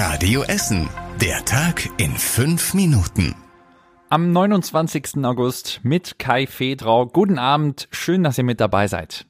Radio Essen. Der Tag in fünf Minuten. Am 29. August mit Kai Fedrau. Guten Abend. Schön, dass ihr mit dabei seid.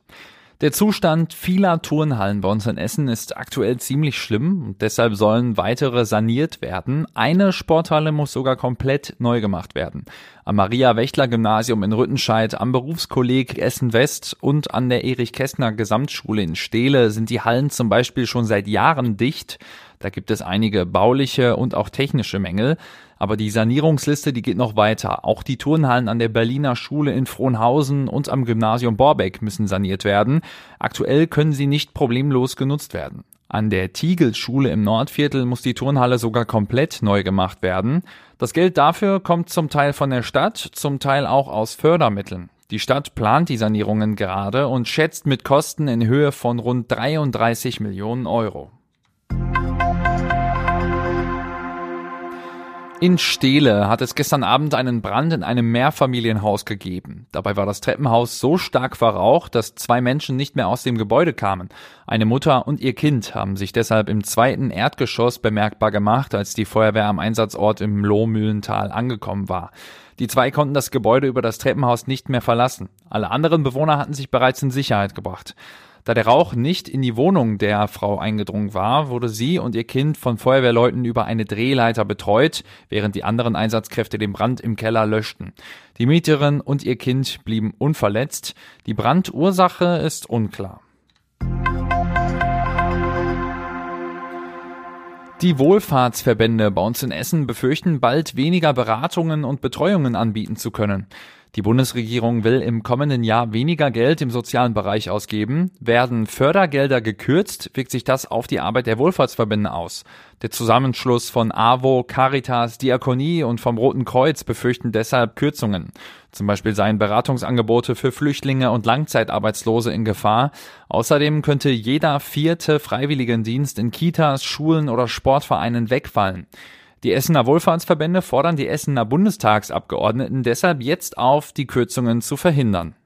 Der Zustand vieler Turnhallen bei uns in Essen ist aktuell ziemlich schlimm und deshalb sollen weitere saniert werden. Eine Sporthalle muss sogar komplett neu gemacht werden. Am Maria-Wächtler-Gymnasium in Rüttenscheid, am Berufskolleg Essen West und an der Erich-Kästner Gesamtschule in Steele sind die Hallen zum Beispiel schon seit Jahren dicht. Da gibt es einige bauliche und auch technische Mängel. Aber die Sanierungsliste, die geht noch weiter. Auch die Turnhallen an der Berliner Schule in Frohnhausen und am Gymnasium Borbeck müssen saniert werden. Aktuell können sie nicht problemlos genutzt werden. An der Tiegel-Schule im Nordviertel muss die Turnhalle sogar komplett neu gemacht werden. Das Geld dafür kommt zum Teil von der Stadt, zum Teil auch aus Fördermitteln. Die Stadt plant die Sanierungen gerade und schätzt mit Kosten in Höhe von rund 33 Millionen Euro. In Steele hat es gestern Abend einen Brand in einem Mehrfamilienhaus gegeben. Dabei war das Treppenhaus so stark verraucht, dass zwei Menschen nicht mehr aus dem Gebäude kamen. Eine Mutter und ihr Kind haben sich deshalb im zweiten Erdgeschoss bemerkbar gemacht, als die Feuerwehr am Einsatzort im Lohmühlental angekommen war. Die zwei konnten das Gebäude über das Treppenhaus nicht mehr verlassen. Alle anderen Bewohner hatten sich bereits in Sicherheit gebracht. Da der Rauch nicht in die Wohnung der Frau eingedrungen war, wurde sie und ihr Kind von Feuerwehrleuten über eine Drehleiter betreut, während die anderen Einsatzkräfte den Brand im Keller löschten. Die Mieterin und ihr Kind blieben unverletzt. Die Brandursache ist unklar. Die Wohlfahrtsverbände bei uns in Essen befürchten bald weniger Beratungen und Betreuungen anbieten zu können. Die Bundesregierung will im kommenden Jahr weniger Geld im sozialen Bereich ausgeben. Werden Fördergelder gekürzt, wirkt sich das auf die Arbeit der Wohlfahrtsverbände aus. Der Zusammenschluss von AWO, Caritas, Diakonie und vom Roten Kreuz befürchten deshalb Kürzungen. Zum Beispiel seien Beratungsangebote für Flüchtlinge und Langzeitarbeitslose in Gefahr. Außerdem könnte jeder vierte Freiwilligendienst in Kitas, Schulen oder Sportvereinen wegfallen. Die Essener Wohlfahrtsverbände fordern die Essener Bundestagsabgeordneten deshalb jetzt auf, die Kürzungen zu verhindern.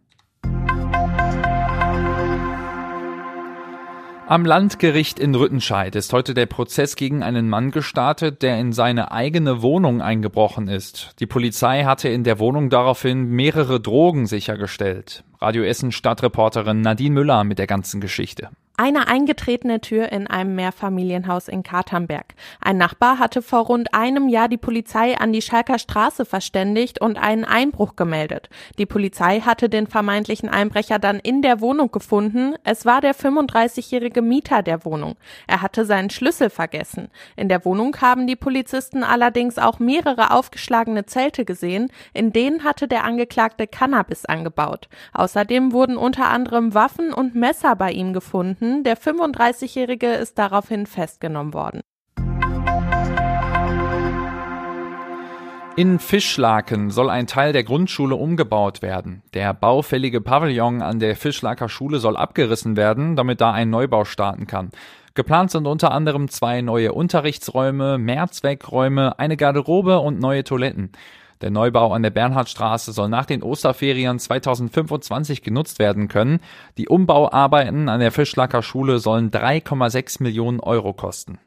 Am Landgericht in Rüttenscheid ist heute der Prozess gegen einen Mann gestartet, der in seine eigene Wohnung eingebrochen ist. Die Polizei hatte in der Wohnung daraufhin mehrere Drogen sichergestellt. Radio Essen Stadtreporterin Nadine Müller mit der ganzen Geschichte. Eine eingetretene Tür in einem Mehrfamilienhaus in Katernberg. Ein Nachbar hatte vor rund einem Jahr die Polizei an die Schalker Straße verständigt und einen Einbruch gemeldet. Die Polizei hatte den vermeintlichen Einbrecher dann in der Wohnung gefunden. Es war der 35-jährige Mieter der Wohnung. Er hatte seinen Schlüssel vergessen. In der Wohnung haben die Polizisten allerdings auch mehrere aufgeschlagene Zelte gesehen. In denen hatte der Angeklagte Cannabis angebaut. Außerdem wurden unter anderem Waffen und Messer bei ihm gefunden gefunden. Der 35-Jährige ist daraufhin festgenommen worden. In Fischlaken soll ein Teil der Grundschule umgebaut werden. Der baufällige Pavillon an der Fischlaker Schule soll abgerissen werden, damit da ein Neubau starten kann. Geplant sind unter anderem zwei neue Unterrichtsräume, Mehrzweckräume, eine Garderobe und neue Toiletten. Der Neubau an der Bernhardstraße soll nach den Osterferien 2025 genutzt werden können. Die Umbauarbeiten an der Fischlacker Schule sollen 3,6 Millionen Euro kosten.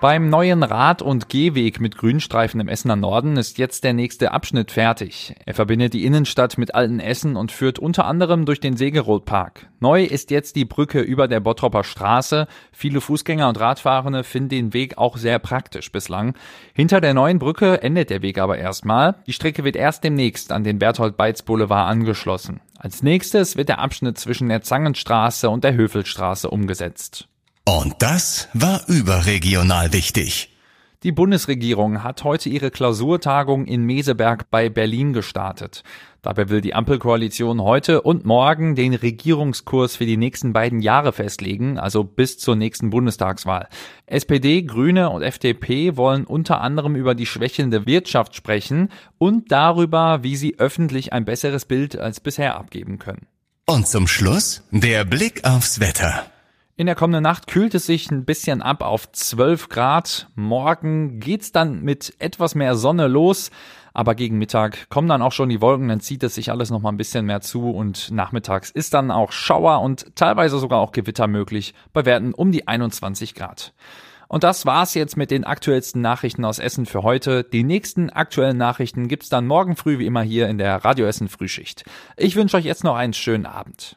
Beim neuen Rad- und Gehweg mit Grünstreifen im Essener Norden ist jetzt der nächste Abschnitt fertig. Er verbindet die Innenstadt mit Alten Essen und führt unter anderem durch den Segeroth-Park. Neu ist jetzt die Brücke über der Bottropper Straße. Viele Fußgänger und Radfahrende finden den Weg auch sehr praktisch bislang. Hinter der neuen Brücke endet der Weg aber erstmal. Die Strecke wird erst demnächst an den Berthold-Beitz Boulevard angeschlossen. Als nächstes wird der Abschnitt zwischen der Zangenstraße und der Höfelstraße umgesetzt. Und das war überregional wichtig. Die Bundesregierung hat heute ihre Klausurtagung in Meseberg bei Berlin gestartet. Dabei will die Ampelkoalition heute und morgen den Regierungskurs für die nächsten beiden Jahre festlegen, also bis zur nächsten Bundestagswahl. SPD, Grüne und FDP wollen unter anderem über die schwächelnde Wirtschaft sprechen und darüber, wie sie öffentlich ein besseres Bild als bisher abgeben können. Und zum Schluss der Blick aufs Wetter. In der kommenden Nacht kühlt es sich ein bisschen ab auf 12 Grad. Morgen geht's dann mit etwas mehr Sonne los. Aber gegen Mittag kommen dann auch schon die Wolken, dann zieht es sich alles noch mal ein bisschen mehr zu und nachmittags ist dann auch Schauer und teilweise sogar auch Gewitter möglich bei Werten um die 21 Grad. Und das war's jetzt mit den aktuellsten Nachrichten aus Essen für heute. Die nächsten aktuellen Nachrichten gibt's dann morgen früh wie immer hier in der Radio Essen Frühschicht. Ich wünsche euch jetzt noch einen schönen Abend.